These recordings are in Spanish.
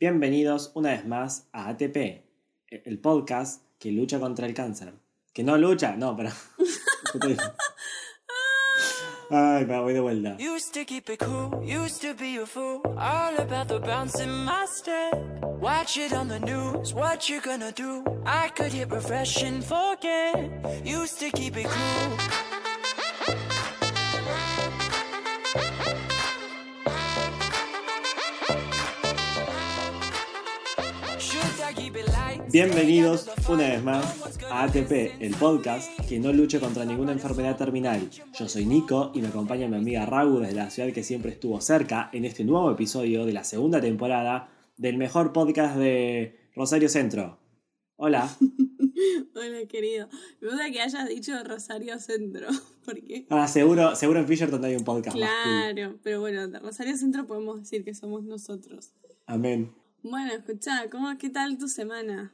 Bienvenidos una vez más a ATP, e- el podcast que lucha contra el cáncer. Que no lucha, no, pero. Ay, me voy de vuelta. Used to keep it cool, used to be a fool. All about the bounce in. Watch it on the news, what you gonna do? I could hit refresh and forget. Used to keep it cool. Bienvenidos una vez más a ATP, el podcast que no lucha contra ninguna enfermedad terminal. Yo soy Nico y me acompaña mi amiga Ragu desde la ciudad que siempre estuvo cerca en este nuevo episodio de la segunda temporada del mejor podcast de Rosario Centro. Hola. Hola, querido. Me gusta que hayas dicho Rosario Centro, porque... Ah, seguro, seguro en Fisher donde hay un podcast más. Claro, pero bueno, de Rosario Centro podemos decir que somos nosotros. Amén. Bueno, escuchá, ¿cómo, ¿qué tal tu semana?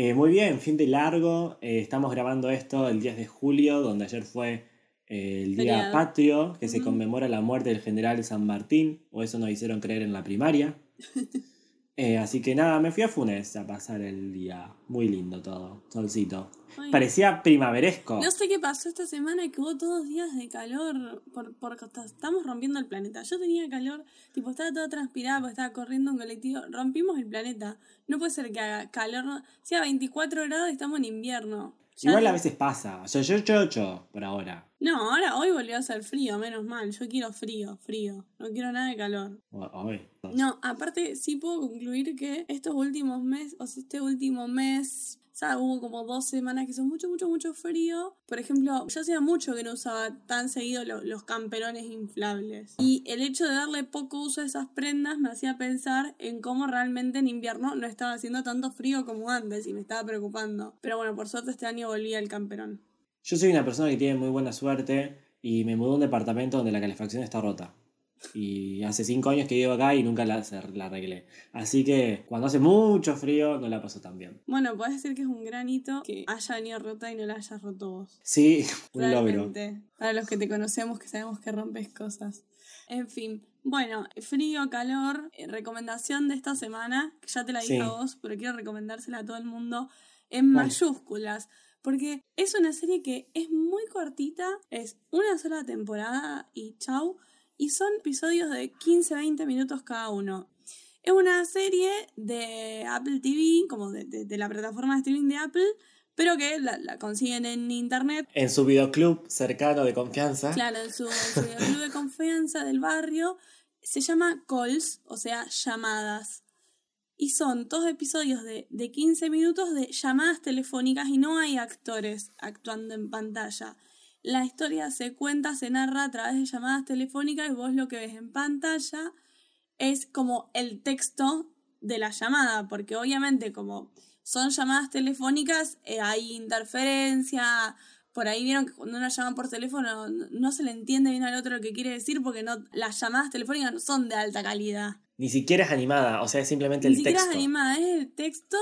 Eh, muy bien, fin de largo. Eh, estamos grabando esto el 10 de julio, donde ayer fue eh, el Día Feriado. Patrio, que se conmemora la muerte del general San Martín, o eso nos hicieron creer en la primaria. Eh, así que nada, me fui a Funes a pasar el día. Muy lindo todo, solcito. Ay, Parecía primaveresco. No sé qué pasó esta semana, que hubo todos días de calor, por, hasta estamos rompiendo el planeta. Yo tenía calor, tipo, estaba toda transpirada porque estaba corriendo un colectivo. Rompimos el planeta. No puede ser que haga calor, sea 24 grados y estamos en invierno. Igual no- a veces pasa. O sea, yo 8 por ahora. No, ahora hoy volvió a hacer frío, menos mal. Yo quiero frío, frío. No quiero nada de calor. Hoy. No, aparte sí puedo concluir que estos últimos meses, o sea, este último mes, sea, hubo como dos semanas que son mucho, mucho, mucho frío. Por ejemplo, yo hacía mucho que no usaba tan seguido lo- los camperones inflables. Y el hecho de darle poco uso a esas prendas me hacía pensar en cómo realmente en invierno no estaba haciendo tanto frío como antes y me estaba preocupando. Pero bueno, por suerte este año volví al camperón. Yo soy una persona que tiene muy buena suerte y me mudé a un departamento donde la calefacción está rota. Y hace cinco años que vivo acá y nunca la, la arreglé. Así que cuando hace mucho frío no la paso tan bien. Bueno, podés decir que es un granito que haya venido rota y no la hayas roto vos. Sí, un logro. Realmente. Para los que te conocemos, que sabemos que rompes cosas. En fin. Bueno, frío, calor. eh, recomendación de esta semana, que ya te la dije Sí. a vos, pero quiero recomendársela a todo el mundo en ¿Cuál? mayúsculas. Porque es una serie que es muy cortita, es una sola temporada y chau. Y son episodios de 15-20 minutos cada uno. Es una serie de Apple TV, como de, de- de la plataforma de streaming de Apple, pero que la, la consiguen en internet En su videoclub cercano de confianza. Claro, en su, en su club de confianza del barrio. Se llama Calls, o sea, llamadas. Y son todos episodios de, de 15 minutos de llamadas telefónicas y no hay actores actuando en pantalla. La historia se cuenta, se narra a través de llamadas telefónicas y vos lo que ves en pantalla es como el texto de la llamada, porque obviamente como son llamadas telefónicas eh, hay interferencia, por ahí vieron que cuando uno llama por teléfono no, no se le entiende bien al otro lo que quiere decir porque no las llamadas telefónicas no son de alta calidad. Ni siquiera es animada, o sea, es simplemente Ni el siquiera texto. es animada, es el texto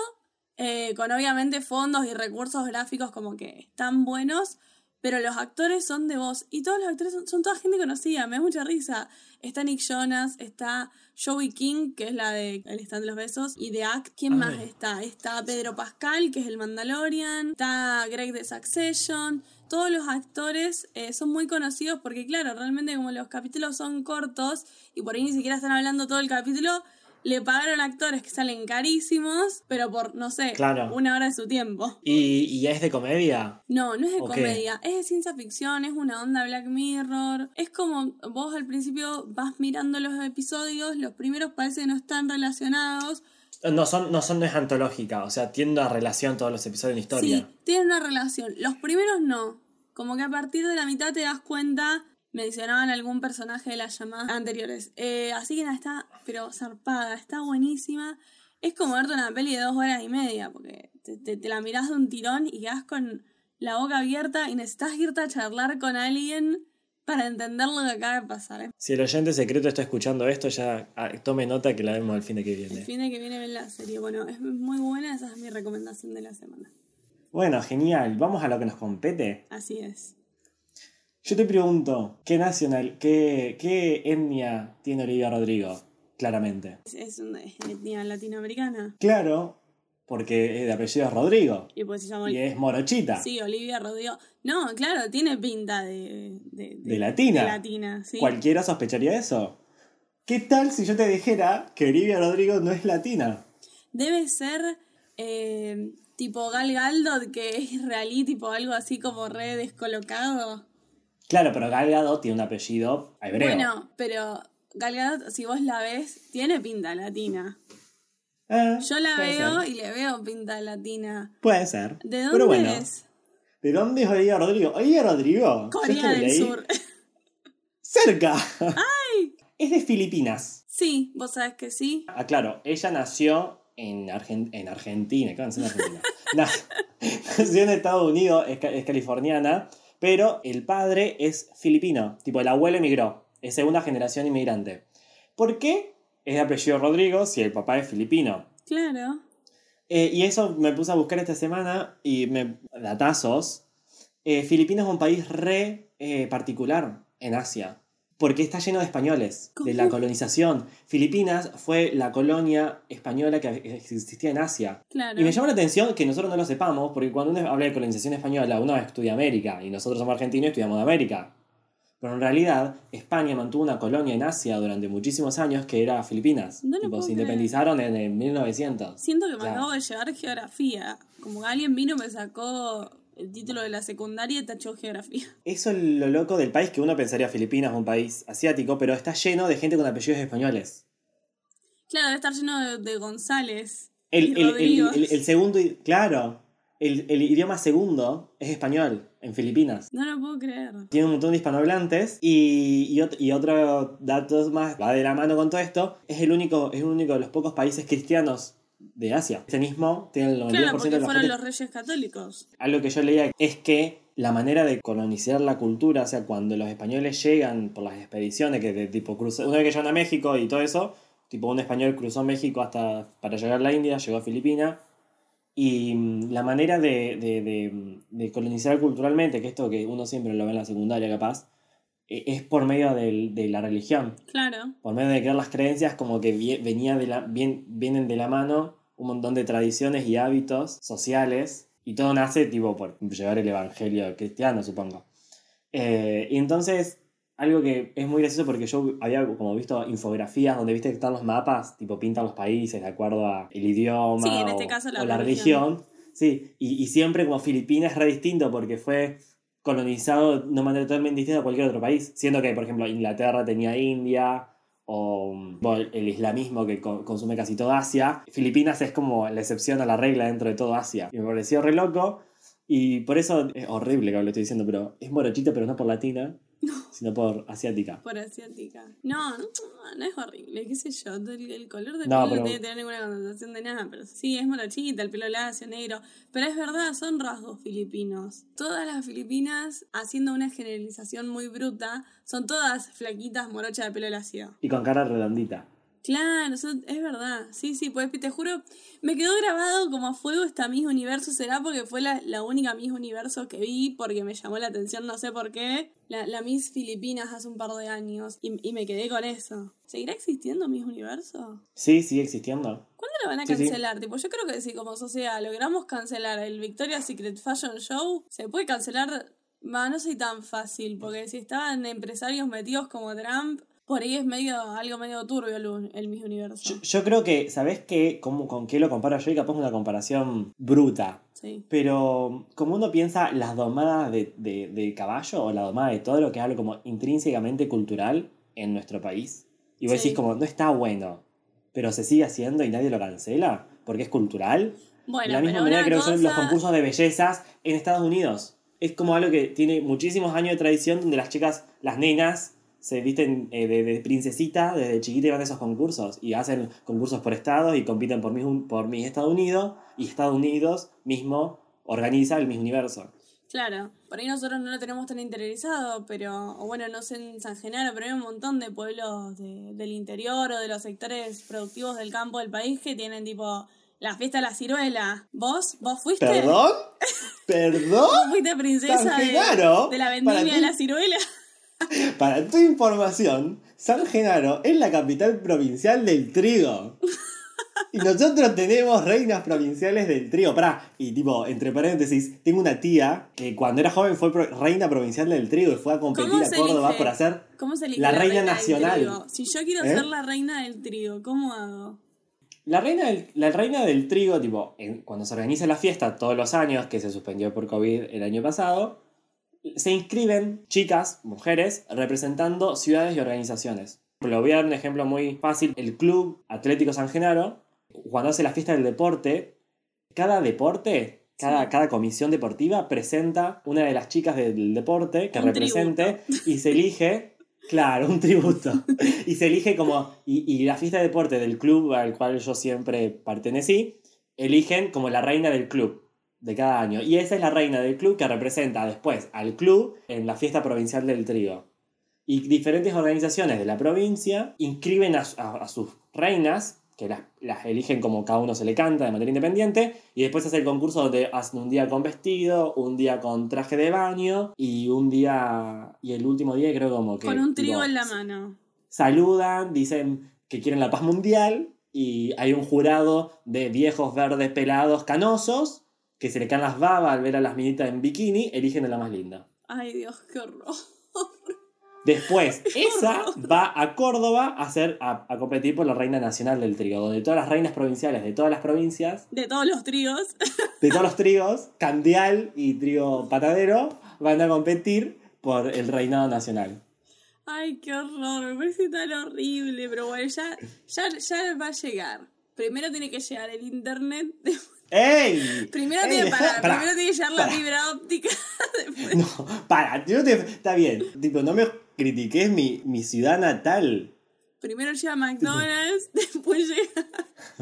eh, con obviamente fondos y recursos gráficos como que están buenos, pero los actores son de voz y todos los actores son, son toda gente conocida, me da mucha risa. Está Nick Jonas, está Joey King, que es la de El stand de los besos, y de Act, ¿quién Ay. más está? Está Pedro Pascal, que es el Mandalorian, está Greg de Succession. Todos los actores eh, son muy conocidos porque, claro, realmente como los capítulos son cortos y por ahí ni siquiera están hablando todo el capítulo, le pagaron actores que salen carísimos, pero por, no sé, Claro. una hora de su tiempo. ¿Y, y es de comedia? No, no es de comedia, es de ciencia ficción, es una onda Black Mirror. Es como vos al principio vas mirando los episodios, los primeros parece que no están relacionados. No son, no son, no es antológica, o sea, tiene una relación todos los episodios en historia. Sí, tienen una relación. Los primeros no. Como que a partir de la mitad te das cuenta, mencionaban algún personaje de las llamadas anteriores. Eh, así que nada, está, pero zarpada, está buenísima. Es como verte una peli de dos horas y media, porque te, te- te la mirás de un tirón y quedás con la boca abierta y necesitas irte a charlar con alguien para entender lo que acaba de pasar. ¿eh? Si el oyente secreto está escuchando esto, ya ah, tome nota que la vemos al fin de que El viene. fin de que viene ven la serie. Bueno, es muy buena, esa es mi recomendación de la semana. Bueno, genial. Vamos a lo que nos compete. Así es. Yo te pregunto, ¿qué nacional, qué, qué etnia tiene Olivia Rodrigo? claramente. Es, es una etnia latinoamericana. Claro, porque el apellido es Rodrigo Y pues se llama... y es morochita. Sí, Olivia Rodrigo. No, claro, tiene pinta de... De, De latina. De latina, sí. ¿Cualquiera sospecharía eso? ¿Qué tal si yo te dijera que Olivia Rodrigo no es latina? Debe ser eh, tipo Gal Gadot, que es israelí, tipo algo así como re descolocado. Claro, pero Gal Gadot tiene un apellido hebreo. Bueno, pero Gal Gadot, si vos la ves, tiene pinta latina. Eh, Yo la veo ser. y le veo pinta latina. Puede ser. ¿De dónde Pero bueno, es? ¿de dónde es Olivia Rodrigo? Olivia Rodrigo. Corea del Sur. Cerca. Es de Filipinas. sí, vos sabés que sí. Ah, claro, ella nació en, Argen- en Argentina. ¿Qué van a decir en Argentina? Na- nació en Estados Unidos, es, ca- es californiana, pero el padre es filipino. Tipo, el abuelo emigró. Es segunda generación inmigrante. ¿Por qué es de apellido Rodrigo si el papá es filipino? Claro. Eh, y eso me puse a buscar esta semana y me. datazos. Eh, Filipinas es un país re eh, particular en Asia. Porque está lleno de españoles, de la colonización. Filipinas fue la colonia española que existía en Asia. Claro. Y me llama la atención que nosotros no lo sepamos, porque cuando uno habla de colonización española, uno estudia América, y nosotros somos argentinos y estudiamos de América. Pero en realidad, España mantuvo una colonia en Asia durante muchísimos años que era Filipinas. No lo Tipo, se creer. independizaron en, el 1900. Siento que me acabo de llevar geografía. Como alguien vino, me sacó el título de la secundaria y tachó geografía. Eso es lo loco del país que uno pensaría Filipinas, un país asiático, pero está lleno de gente con apellidos españoles. Claro, debe estar lleno de, de González. El, y el- segundo, claro, el, idioma segundo es español en Filipinas. No lo puedo creer. Tiene un montón de hispanohablantes y, y, ot- y otro dato más va de la mano con todo esto, es el único, es el único de los pocos países cristianos de Asia. Este mismo tiene el 92% Claro, de porque los fueron los reyes católicos. Algo que yo leía es que la manera de colonizar la cultura, o sea, cuando los españoles llegan por las expediciones, que de tipo cruza, una vez que llegan a México y todo eso, tipo un español cruzó México hasta para llegar a la India, llegó a Filipinas, y mm, la manera de, de- de- de colonizar culturalmente, que esto que uno siempre lo ve en la secundaria capaz, es por medio del- de la religión Claro. por medio de crear las creencias como que venía de la, bien, vienen de la mano un montón de tradiciones y hábitos sociales y todo nace tipo por llevar el evangelio cristiano supongo Eh, y entonces algo que es muy gracioso porque yo había como visto infografías donde viste que están los mapas tipo pintan los países de acuerdo a el idioma Sí, en o, este caso la o la religión. religión sí y, y siempre como Filipinas es re distinto porque fue colonizado de una manera totalmente distinta a cualquier otro país. Siendo que, por ejemplo, Inglaterra tenía India o bueno, el islamismo que co- consume casi toda Asia. Filipinas es como la excepción a la regla dentro de todo Asia. Y me pareció re loco. Y por eso es horrible que lo estoy diciendo, pero es morochita, pero no por latina, sino por asiática. Por asiática. No, no, no es horrible, qué sé yo. El, el color de No, piel pero- no tiene que tener ninguna connotación de nada, pero sí, es morochita, el pelo lacio, negro. Pero es verdad, son rasgos filipinos. Todas las filipinas, haciendo una generalización muy bruta, son todas flaquitas morochas de pelo lacio. Y con cara redondita. Claro, eso es verdad. Sí, sí, pues te juro, me quedó grabado como a fuego esta Miss Universo. Será porque fue la, la única Miss Universo que vi, porque me llamó la atención, no sé por qué. La, la Miss Filipinas hace un par de años y, y me quedé con eso. ¿Seguirá existiendo Miss Universo? Sí, sigue existiendo. ¿Cuándo lo van a Sí, sí. cancelar? Tipo, yo creo que si como sociedad logramos cancelar el Victoria's Secret Fashion Show, se puede cancelar. Va, no soy tan fácil, porque si estaban empresarios metidos como Trump, por ahí es medio algo medio turbio el, el Miss Universo. Yo, yo creo que, ¿sabes qué? ¿Cómo, ¿Con qué lo comparo yo? Y capaz una comparación bruta. Sí. Pero como uno piensa las domadas de, de, de caballo o la domada de todo lo que es algo como intrínsecamente cultural en nuestro país, y vos Sí. decís como, no está bueno, pero se sigue haciendo y nadie lo cancela, porque es cultural. Bueno, de la misma manera creo que son los cosa- concursos de bellezas en Estados Unidos. Es como algo que tiene muchísimos años de tradición donde las chicas, las nenas, se visten eh, de, de princesita desde chiquita y van a esos concursos. Y hacen concursos por estados y compiten por Miss, por Miss Estados Unidos. Y Estados Unidos mismo organiza el Miss Universo. Claro, por ahí nosotros no lo tenemos tan interiorizado, pero, o bueno, no sé en San Genaro, pero hay un montón de pueblos de- del interior o de los sectores productivos del campo del país que tienen tipo la fiesta de la ciruela. ¿Vos? ¿Vos fuiste? ¿Perdón? ¿Perdón? ¿Vos fuiste princesa San de, Genaro, de la vendimia de la ciruela? Para tu información, San Genaro es la capital provincial del trigo. Y nosotros tenemos reinas provinciales del trigo. Pará, y tipo, entre paréntesis, tengo una tía que cuando era joven fue reina provincial del trigo y fue a competir ¿Cómo a Córdoba elige? por hacer ¿Cómo se elige la reina nacional. Si yo quiero ¿Eh? ser la reina del trigo, ¿cómo hago? La reina del, la reina del trigo, tipo, en- cuando se organiza la fiesta todos los años, que se suspendió por COVID el año pasado, se inscriben chicas, mujeres, representando ciudades y organizaciones. Lo voy a dar un ejemplo muy fácil. El Club Atlético San Genaro, cuando hace la fiesta del deporte, cada deporte, cada, Sí. cada comisión deportiva presenta una de las chicas del deporte que Un represente y se elige, claro, un tributo. y se elige como, y, y la fiesta de deporte del club al cual yo siempre pertenecí, eligen como la reina del club de cada año. Y esa es la reina del club que representa después al club en la fiesta provincial del trigo. Y diferentes organizaciones de la provincia inscriben a, a- a sus reinas, que las, las eligen como cada uno se le canta de manera independiente, y después hace el concurso donde hacen un día con vestido, un día con traje de baño, y un día, y el último día creo como que... Con un trigo tipo, en la mano. saludan, dicen que quieren la paz mundial y hay un jurado de viejos verdes pelados canosos que se le caen las babas al ver a las minitas en bikini, eligen a la más linda. Ay, Dios, qué horror. Después, esa va a Córdoba a, hacer, a, a competir por la reina nacional del trigo, donde todas las reinas provinciales de todas las provincias, De todos los trigos. de todos los trigos, candial y trigo patadero, van a competir por el reinado nacional. Ay, qué horror. Me parece tan horrible. Pero bueno, ya, ya, ya va a llegar. Primero tiene que llegar el internet. ¡Ey! Primero, ¡Ey, tiene, para, pará, primero tiene que llegar la fibra óptica. Después- No, para, yo te, está bien. Tipo, no me critiques mi, mi ciudad natal. Primero llega McDonald's, después llega,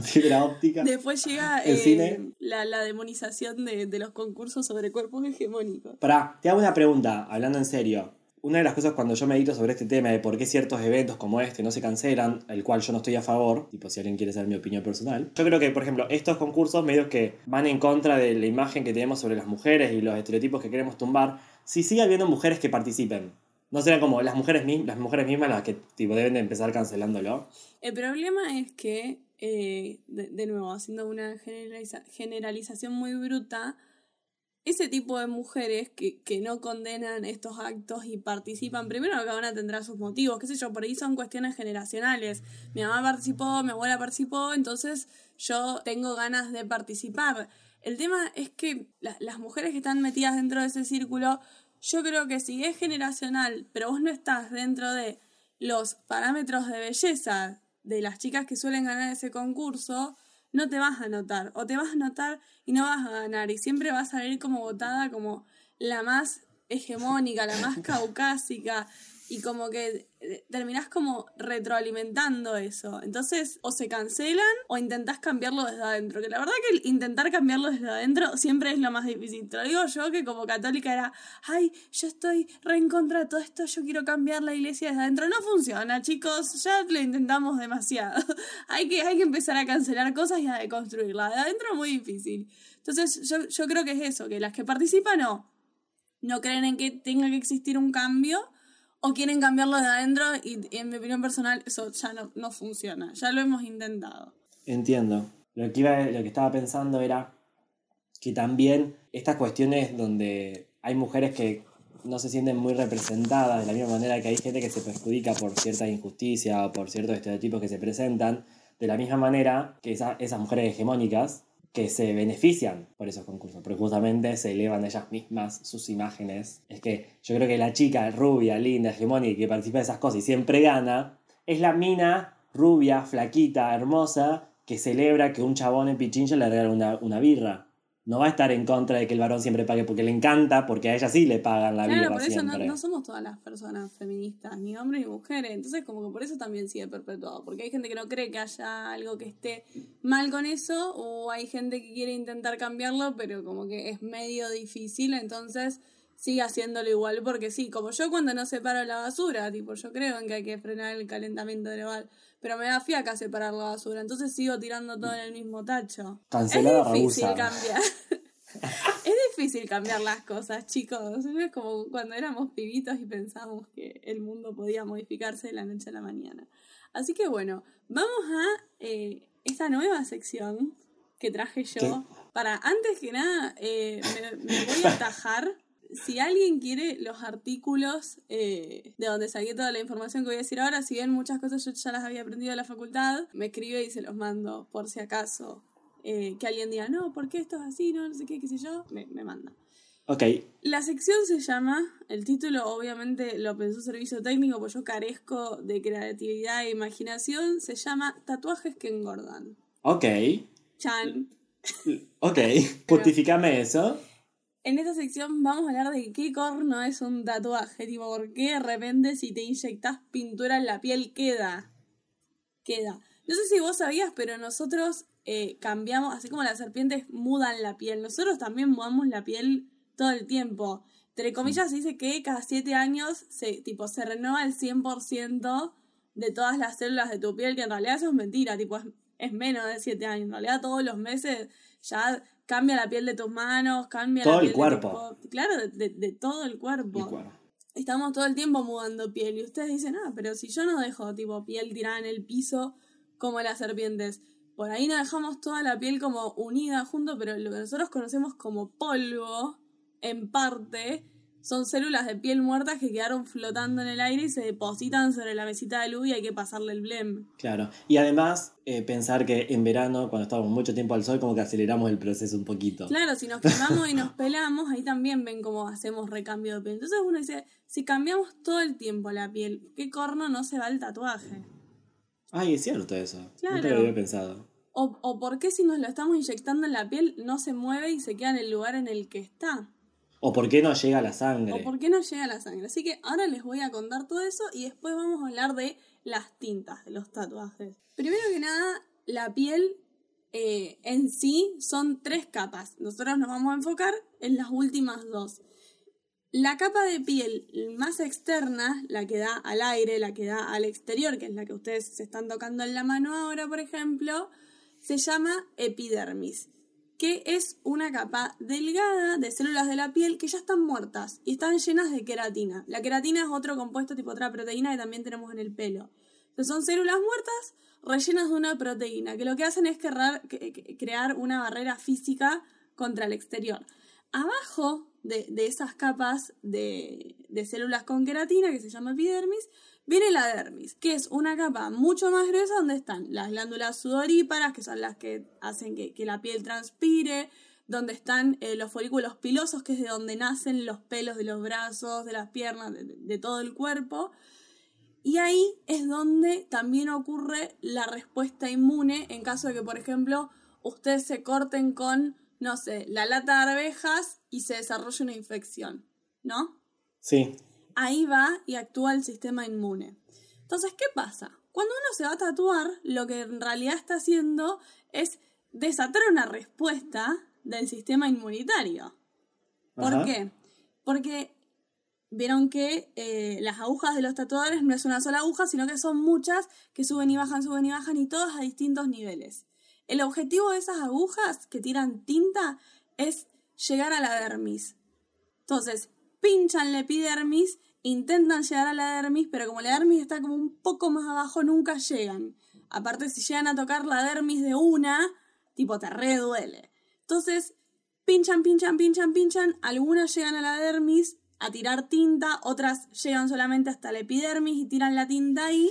Fibra óptica. después llega El eh, cine. la, la demonización de, de los concursos sobre cuerpos hegemónicos. Pará, te hago una pregunta, hablando en serio. Una de las cosas cuando yo medito sobre este tema de por qué ciertos eventos como este no se cancelan, el cual yo no estoy a favor, tipo si alguien quiere saber mi opinión personal, yo creo que, por ejemplo, estos concursos medios que van en contra de la imagen que tenemos sobre las mujeres y los estereotipos que queremos tumbar, si sigue habiendo mujeres que participen. No serán como las mujeres, las mujeres mismas las que tipo, deben de empezar cancelándolo. El problema es que, eh, de, de nuevo, haciendo una generaliza- generalización muy bruta, ese tipo de mujeres que, que no condenan estos actos y participan, primero que cada una tendrá sus motivos, qué sé yo, por ahí son cuestiones generacionales. Mi mamá participó, mi abuela participó, entonces yo tengo ganas de participar. El tema es que la- las mujeres que están metidas dentro de ese círculo, yo creo que si es generacional, pero vos no estás dentro de los parámetros de belleza de las chicas que suelen ganar ese concurso, no te vas a notar. O te vas a notar y no vas a ganar. Y siempre vas a salir como votada como la más hegemónica, la más caucásica. Y como que eh, terminás como retroalimentando eso. Entonces, o se cancelan o intentás cambiarlo desde adentro. Que la verdad que intentar cambiarlo desde adentro siempre es lo más difícil. Te lo digo yo que como católica era, ay, yo estoy re en contra de todo esto, yo quiero cambiar la iglesia desde adentro. No funciona, chicos, ya lo intentamos demasiado. hay, que, hay que empezar a cancelar cosas y a deconstruirla. De adentro es muy difícil. Entonces, yo, yo creo que es eso, que las que participan no, no creen en que tenga que existir un cambio o quieren cambiarlo de adentro y, y en mi opinión personal eso ya no, no funciona. Ya lo hemos intentado. Entiendo. Lo que, iba, lo que estaba pensando era que también estas cuestiones donde hay mujeres que no se sienten muy representadas de la misma manera que hay gente que se perjudica por cierta injusticia o por ciertos estereotipos que se presentan, de la misma manera que esa- esas mujeres hegemónicas que se benefician por esos concursos, porque justamente se elevan ellas mismas sus imágenes. Es que yo creo que la chica rubia, linda, hegemónica que participa de esas cosas y siempre gana, es la mina rubia, flaquita, hermosa, que celebra que un chabón en Pichincha le regala una, una birra. No va a estar en contra de que el varón siempre pague porque le encanta, porque a ella sí le pagan la Claro, birra por eso no, no somos todas las personas feministas, ni hombres ni mujeres. Entonces, como que por eso también sigue perpetuado. Porque hay gente que no cree que haya algo que esté mal con eso, o hay gente que quiere intentar cambiarlo, pero como que es medio difícil. Entonces, sigue haciéndolo igual. Porque sí, como yo cuando no separo la basura, tipo, yo creo en que hay que frenar el calentamiento global. Pero me da fiaca separar la basura. Entonces sigo tirando todo en el mismo tacho. Cancelada es difícil cambiar. es difícil cambiar las cosas, chicos. No es como cuando éramos pibitos y pensábamos que el mundo podía modificarse de la noche a la mañana. Así que bueno, vamos a eh, esta nueva sección que traje yo. ¿Qué? Para, antes que nada, eh, me, me voy a atajar. Si alguien quiere los artículos eh, de donde saqué toda la información que voy a decir ahora, si bien muchas cosas yo ya las había aprendido en la facultad, me escribe y se los mando por si acaso. eh, que alguien diga, no, ¿por qué esto es así? No, no sé qué, qué sé yo, me, me manda. Ok, La sección se llama, el título obviamente lo pensó Servicio Técnico, pues yo carezco de creatividad e imaginación, se llama Tatuajes que engordan. ok, Chan. ok. Justificame eso. En esta sección vamos a hablar de qué corno es un tatuaje, tipo, por qué de repente si te inyectas pintura en la piel queda. Queda. No sé si vos sabías, pero nosotros eh, cambiamos, así como las serpientes mudan la piel, nosotros también mudamos la piel todo el tiempo. Entre comillas se dice que cada siete años se, tipo, se renueva el 100% de todas las células de tu piel, que en realidad eso es mentira, tipo, es, es menos de siete años. En realidad todos los meses ya cambia la piel de tus manos, cambia Todo la el piel de cuerpo. tu co- Claro, de, de- de todo el cuerpo. Y bueno, Estamos todo el tiempo mudando piel y ustedes dicen, ah, pero si yo no dejo tipo piel tirada en el piso como las serpientes, por ahí no dejamos toda la piel como unida junto, pero lo que nosotros conocemos como polvo, en parte, son células de piel muertas que quedaron flotando en el aire y se depositan sobre la mesita de luz y hay que pasarle el blem. claro. Y además, eh, pensar que en verano, cuando estamos mucho tiempo al sol, como que aceleramos el proceso un poquito. Claro, si nos quemamos y nos pelamos, ahí también ven cómo hacemos recambio de piel. Entonces uno dice, si cambiamos todo el tiempo la piel, ¿qué corno no se va el tatuaje? Ay, es cierto eso. Claro. Nunca lo había pensado. O, o por qué si nos lo estamos inyectando en la piel no se mueve y se queda en el lugar en el que está. ¿O por qué no llega la O sangre? por qué no llega la sangre. Así que ahora les voy a contar todo eso y después vamos a hablar de las tintas de los tatuajes. Primero que nada, la piel eh, en sí son tres capas. Nosotros nos vamos a enfocar en las últimas dos. La capa de piel más externa, la que da al aire, la que da al exterior, que es la que ustedes se están tocando en la mano ahora, por ejemplo, se llama epidermis, que es una capa delgada de células de la piel que ya están muertas y están llenas de queratina. La queratina es otro compuesto tipo otra proteína que también tenemos en el pelo. Entonces son células muertas rellenas de una proteína, que lo que hacen es crear, una barrera física contra el exterior. Abajo de, esas capas de células con queratina, que se llama epidermis, viene la dermis, que es una capa mucho más gruesa donde están las glándulas sudoríparas, que son las que hacen que, la piel transpire, donde están eh, los folículos pilosos, que es de donde nacen los pelos de los brazos, de las piernas, de, de- de todo el cuerpo. Y ahí es donde también ocurre la respuesta inmune en caso de que, por ejemplo, ustedes se corten con, no sé, la lata de arvejas y se desarrolle una infección, ¿no? Sí. Ahí va y actúa el sistema inmune. Entonces, ¿qué pasa? Cuando uno se va a tatuar, lo que en realidad está haciendo es desatar una respuesta del sistema inmunitario. ¿Por Ajá. qué? Porque vieron que eh, las agujas de los tatuadores no es una sola aguja, sino que son muchas que suben y bajan, suben y bajan y todas a distintos niveles. El objetivo de esas agujas que tiran tinta es llegar a la dermis. Entonces, pinchan la epidermis, intentan llegar a la dermis, pero como la dermis está como un poco más abajo, nunca llegan. Aparte, si llegan a tocar la dermis de una, tipo, te re duele. Entonces, pinchan, pinchan, pinchan, pinchan. Algunas llegan a la dermis a tirar tinta, otras llegan solamente hasta la epidermis y tiran la tinta ahí.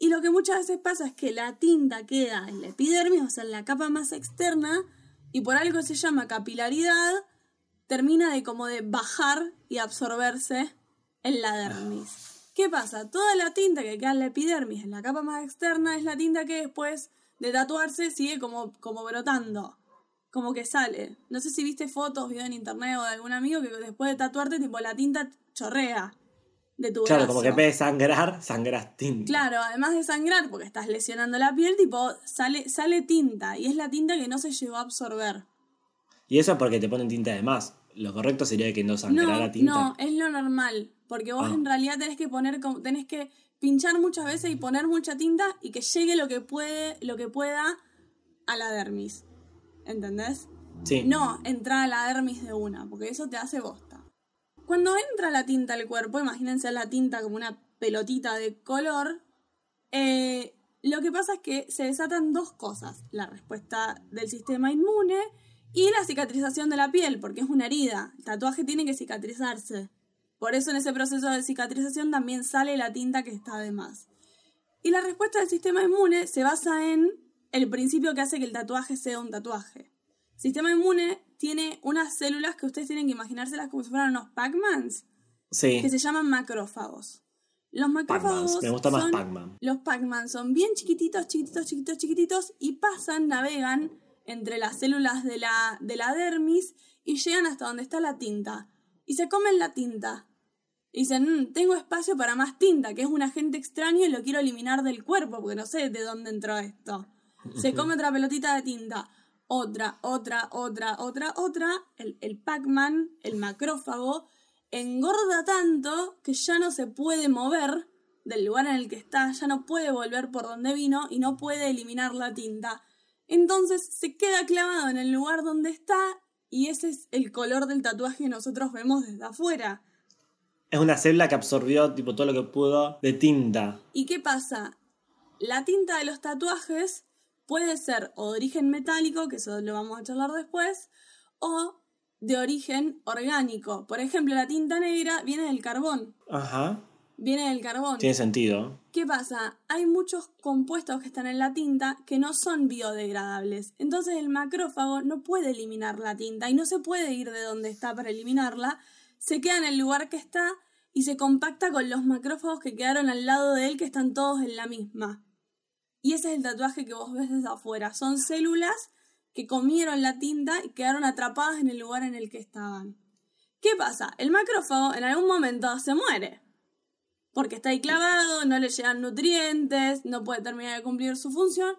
Y lo que muchas veces pasa es que la tinta queda en la epidermis, o sea, en la capa más externa, y por algo se llama capilaridad, termina de como de bajar y absorberse en la dermis. ¿Qué pasa? Toda la tinta que queda en la epidermis, en la capa más externa, es la tinta que después de tatuarse sigue como, como brotando. Como que sale. No sé si viste fotos, video en internet o de algún amigo que después de tatuarte, tipo, la tinta chorrea de tu Claro, brazo. como que en vez de sangrar, sangras tinta. Claro, además de sangrar, porque estás lesionando la piel, tipo, sale, sale tinta. Y es la tinta que no se llegó a absorber. Y eso es porque te ponen tinta de más. Lo correcto sería que no sangrara No, tinta. no, es lo normal. Porque vos Ah. en realidad tenés que poner, tenés que pinchar muchas veces y poner mucha tinta y que llegue lo que puede, lo que pueda a la dermis. ¿Entendés? Sí. No entrar a la dermis de una, porque eso te hace bosta. Cuando entra la tinta al cuerpo, imagínense la tinta como una pelotita de color, eh, lo que pasa es que se desatan dos cosas. La respuesta del sistema inmune y la cicatrización de la piel, porque es una herida. El tatuaje tiene que cicatrizarse. Por eso en ese proceso de cicatrización también sale la tinta que está de más. Y la respuesta del sistema inmune se basa en el principio que hace que el tatuaje sea un tatuaje. El sistema inmune tiene unas células que ustedes tienen que imaginárselas como si fueran unos Pac-Mans, Sí. que se llaman macrófagos. Los macrófagos. Me gusta más son- Pac-Man. los Pac-Man son bien chiquititos, chiquititos, chiquititos, chiquititos y pasan, navegan entre las células de la, de la dermis y llegan hasta donde está la tinta. Y se comen la tinta. Y dicen, "Mm, tengo espacio para más tinta, que es un agente extraño y lo quiero eliminar del cuerpo, porque no sé de dónde entró esto. Se come otra pelotita de tinta. Otra, otra, otra, otra, otra. El, el Pac-Man, el macrófago, engorda tanto que ya no se puede mover del lugar en el que está, ya no puede volver por donde vino y no puede eliminar la tinta. Entonces se queda clavado en el lugar donde está y ese es el color del tatuaje que nosotros vemos desde afuera. Es una célula que absorbió tipo todo lo que pudo de tinta. ¿Y qué pasa? La tinta de los tatuajes puede ser o de origen metálico, que eso lo vamos a charlar después, o de origen orgánico. Por ejemplo, la tinta negra viene del carbón. Ajá. Viene del carbón. Tiene sentido. ¿Qué pasa? Hay muchos compuestos que están en la tinta que no son biodegradables. Entonces el macrófago no puede eliminar la tinta y no se puede ir de donde está para eliminarla. Se queda en el lugar que está y se compacta con los macrófagos que quedaron al lado de él que están todos en la misma. Y ese es el tatuaje que vos ves desde afuera. Son células que comieron la tinta y quedaron atrapadas en el lugar en el que estaban. ¿Qué pasa? El macrófago en algún momento se muere. Porque está ahí clavado, no le llegan nutrientes, no puede terminar de cumplir su función.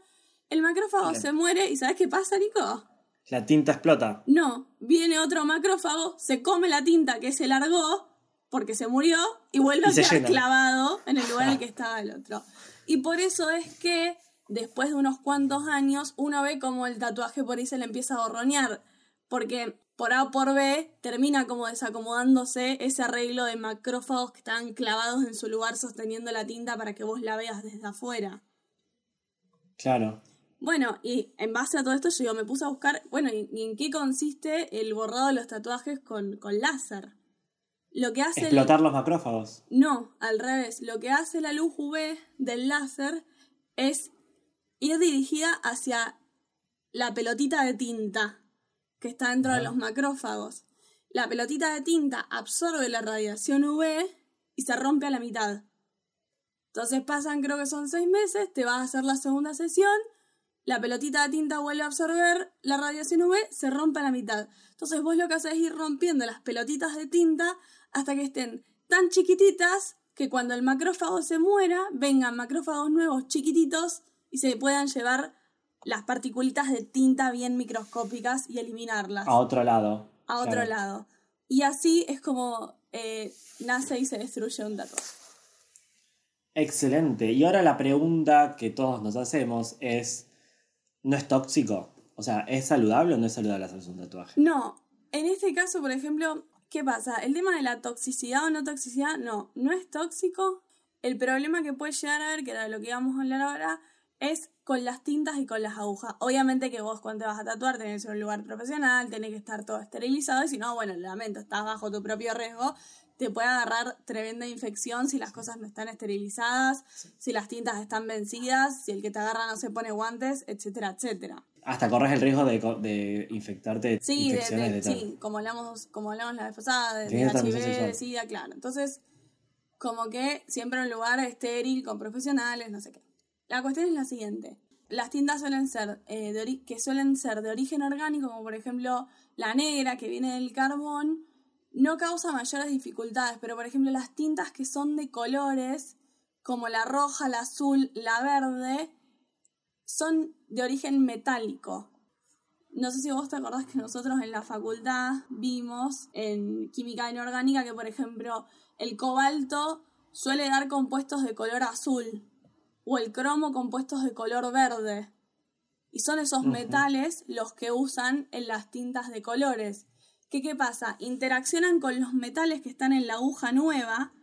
El macrófago se muere y ¿sabes qué pasa, Nico? La tinta explota. No, viene otro macrófago, se come la tinta que se largó porque se murió y vuelve Y a quedar llena. clavado en el lugar en el que estaba el otro. Y por eso es que después de unos cuantos años uno ve como el tatuaje por ahí se le empieza a borronear. Porque por A o por B termina como desacomodándose ese arreglo de macrófagos que estaban clavados en su lugar sosteniendo la tinta para que vos la veas desde afuera. Claro. Bueno, y en base a todo esto yo me puse a buscar, bueno, ¿y, y en qué consiste el borrado de los tatuajes con, con láser? Lo que hace... el- Explotar los macrófagos. no, al revés. Lo que hace la luz UV del láser es ir dirigida hacia la pelotita de tinta que está dentro de los macrófagos. La pelotita de tinta absorbe la radiación UV y se rompe a la mitad. Entonces pasan, creo que son seis meses, te vas a hacer la segunda sesión, la pelotita de tinta vuelve a absorber la radiación UV, se rompe a la mitad. Entonces vos lo que haces es ir rompiendo las pelotitas de tinta hasta que estén tan chiquititas que cuando el macrófago se muera, vengan macrófagos nuevos chiquititos y se puedan llevar las particulitas de tinta bien microscópicas y eliminarlas A otro lado. a otro Claro. lado. Y así es como eh, nace y se destruye un tatuaje. Excelente. Y ahora la pregunta que todos nos hacemos es, ¿no es tóxico? O sea, ¿es saludable o no es saludable hacerse un tatuaje? No, en este caso, por ejemplo, ¿qué pasa? El tema de la toxicidad o no toxicidad, no, no es tóxico. El problema que puede llegar a haber, que era lo que íbamos a hablar ahora, es con las tintas y con las agujas. Obviamente que vos cuando te vas a tatuar tenés que ser un lugar profesional, tenés que estar todo esterilizado y si no, bueno, lamento, estás bajo tu propio riesgo, te puede agarrar tremenda infección si las cosas no están esterilizadas, si las tintas están vencidas, si el que te agarra no se pone guantes, etcétera, etcétera. Hasta corres el riesgo de, de infectarte de Sí, de, infecciones de- de, tal. sí, como hablamos, como hablamos la vez pasada, de, de HIV, de. SIDA, claro. Entonces, como que siempre un lugar estéril, con profesionales, no sé qué. La cuestión es la siguiente. Las tintas suelen ser, eh, de que suelen ser de origen orgánico, como por ejemplo la negra, que viene del carbón, no causa mayores dificultades, pero por ejemplo las tintas que son de colores, como la roja, la azul, la verde, son de origen metálico. No sé si vos te acordás que nosotros en la facultad vimos en química inorgánica que, por ejemplo, el cobalto suele dar compuestos de color azul o el cromo compuestos de color verde. Y son esos metales los que usan en las tintas de colores. ¿Qué, ¿Qué pasa? Interaccionan con los metales que están en la aguja nueva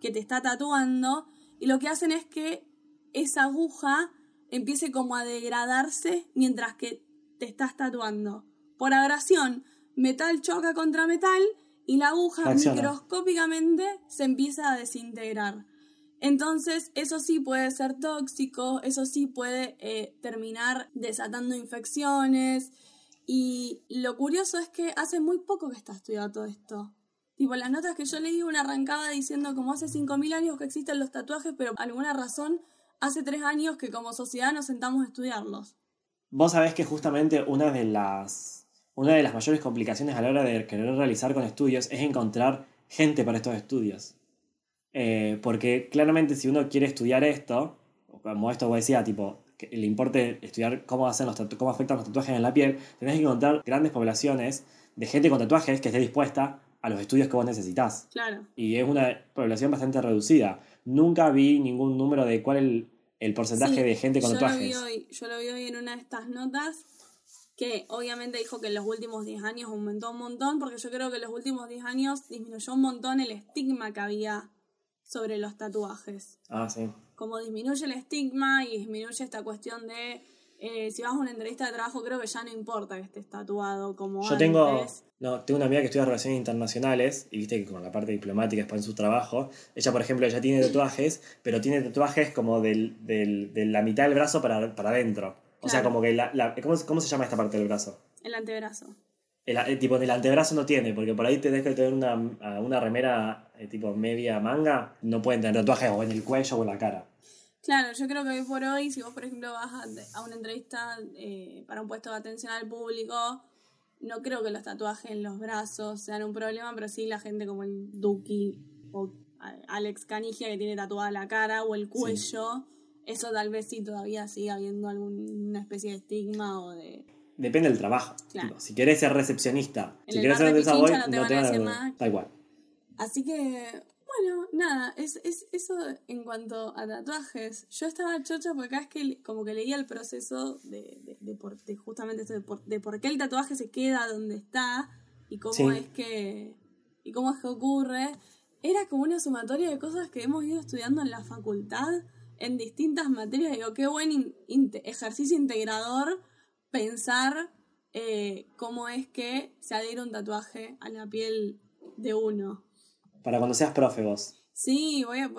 que te está tatuando y lo que hacen es que esa aguja empiece como a degradarse mientras que te estás tatuando. Por abrasión, metal choca contra metal y la aguja microscópicamente se empieza a desintegrar. Entonces, eso sí puede ser tóxico, eso sí puede eh, terminar desatando infecciones. Y lo curioso es que hace muy poco que está estudiado todo esto. Tipo, las notas que yo leí, una arrancaba diciendo como hace 5.000 años que existen los tatuajes, pero por alguna razón hace 3 años que como sociedad nos sentamos a estudiarlos. Vos sabés que justamente una de las, una de las mayores complicaciones a la hora de querer realizar con estudios es encontrar gente para estos estudios. Eh, porque claramente si uno quiere estudiar esto, como esto vos decía, tipo, que le importe estudiar cómo, hacen los cómo afectan los tatuajes en la piel, tenés que encontrar grandes poblaciones de gente con tatuajes que esté dispuesta a los estudios que vos necesitas. Claro. Y es una población bastante reducida. Nunca vi ningún número de cuál es el, el porcentaje Sí, de gente con yo lo, vi tatuajes. hoy, yo lo vi hoy en una de estas notas que obviamente dijo que en los últimos 10 años aumentó un montón, porque yo creo que en los últimos 10 años disminuyó un montón el estigma que había sobre los tatuajes. Ah, sí. Como disminuye el estigma y disminuye esta cuestión de eh, si vas a una entrevista de trabajo, creo que ya no importa que estés tatuado como Yo tengo, no, tengo una amiga que estudia Relaciones Internacionales y viste que con la parte diplomática después en su trabajo, ella por ejemplo ya tiene tatuajes, pero tiene tatuajes como del, del- de la mitad del brazo para, para adentro. O sea, como que la, la- ¿cómo, ¿cómo se llama esta parte del brazo? El antebrazo. El, el tipo del antebrazo no tiene, porque por ahí tenés que tener una, una remera eh, tipo media manga, no pueden tener tatuajes o en el cuello o en la cara. Claro, yo creo que hoy por hoy, si vos, por ejemplo, vas a, una entrevista eh, para un puesto de atención al público, no creo que los tatuajes en los brazos sean un problema, pero sí la gente como el Duki o Alex Canigia que tiene tatuada la cara o el cuello, eso tal vez sí todavía sigue habiendo alguna especie de estigma o de... Depende del trabajo. Claro. Tipo, si querés ser recepcionista, En si querés ser de Savoy, no te no te a van a decir nada. Da igual. Así que, bueno, nada, es, es eso en cuanto a tatuajes. Yo estaba chocha porque acá es que como que leía el proceso de, de, de por- de justamente esto de por, de por qué el tatuaje se queda donde está y cómo Sí. es que y cómo es que ocurre. Era como una sumatoria de cosas que hemos ido estudiando en la facultad en distintas materias. Digo, qué buen in- inte- ejercicio integrador pensar eh, cómo es que se adhiere un tatuaje a la piel de uno. Para cuando seas profe vos. Sí, voy a.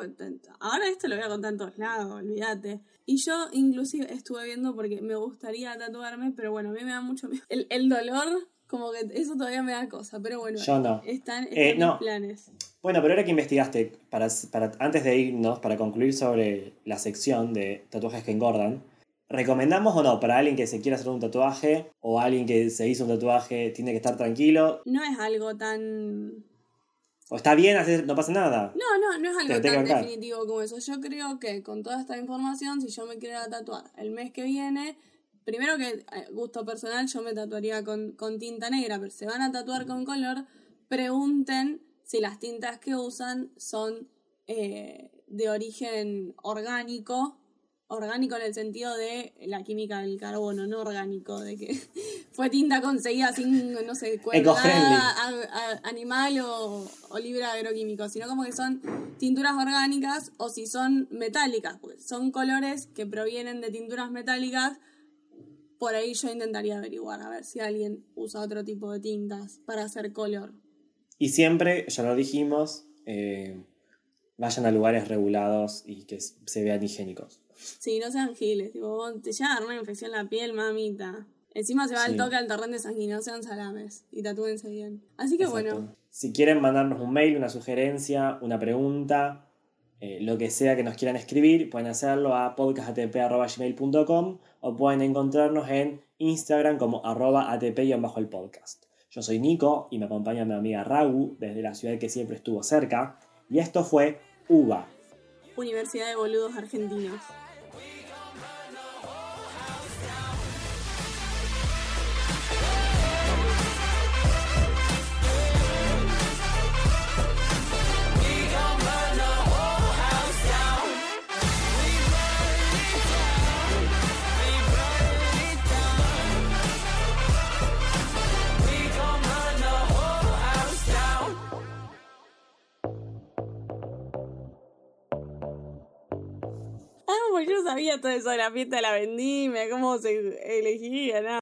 Ahora esto lo voy a contar en todos lados, olvídate. Y yo, inclusive, estuve viendo porque me gustaría tatuarme, pero bueno, a mí me da mucho miedo. El, el dolor, como que eso todavía me da cosa, pero bueno. Yo no. Están, están Eh, mis no. planes. Bueno, pero ahora que investigaste, para, para, antes de irnos, para concluir sobre la sección de tatuajes que engordan, ¿recomendamos o no para alguien que se quiera hacer un tatuaje o alguien que se hizo un tatuaje tiene que estar tranquilo? No es algo tan. ¿O está bien hacer, no pasa nada? No, no, no es algo tan definitivo como eso. Yo creo que con toda esta información, si yo me quiero tatuar el mes que viene, primero que eh, gusto personal, yo me tatuaría con, con tinta negra, pero se van a tatuar con color, pregunten si las tintas que usan son eh, de origen orgánico. Orgánico en el sentido de la química del carbono, no orgánico, de que fue tinta conseguida sin, no sé, cuerda, animal o, o libre agroquímico, sino como que son tinturas orgánicas o si son metálicas, son colores que provienen de tinturas metálicas. Por ahí yo intentaría averiguar a ver si alguien usa otro tipo de tintas para hacer color. Y siempre, ya lo dijimos, eh, vayan a lugares regulados y que se vean higiénicos. Sí, no sean giles, tipo, te llega a dar una infección en la piel, mamita. Encima se va Sí. el toque al torrente sanguíneo, no sean salames y tatúense bien. Así que bueno. Si quieren mandarnos un mail, una sugerencia, una pregunta, eh, lo que sea que nos quieran escribir, pueden hacerlo a podcastatp.gmail.com o pueden encontrarnos en Instagram como arroba atp-el podcast. Yo soy Nico y me acompaña mi amiga Ragu desde la ciudad que siempre estuvo cerca. Y esto fue UBA. Universidad de Boludos Argentinos. Yo sabía todo eso de la fiesta de la vendimia, cómo se elegía, nada.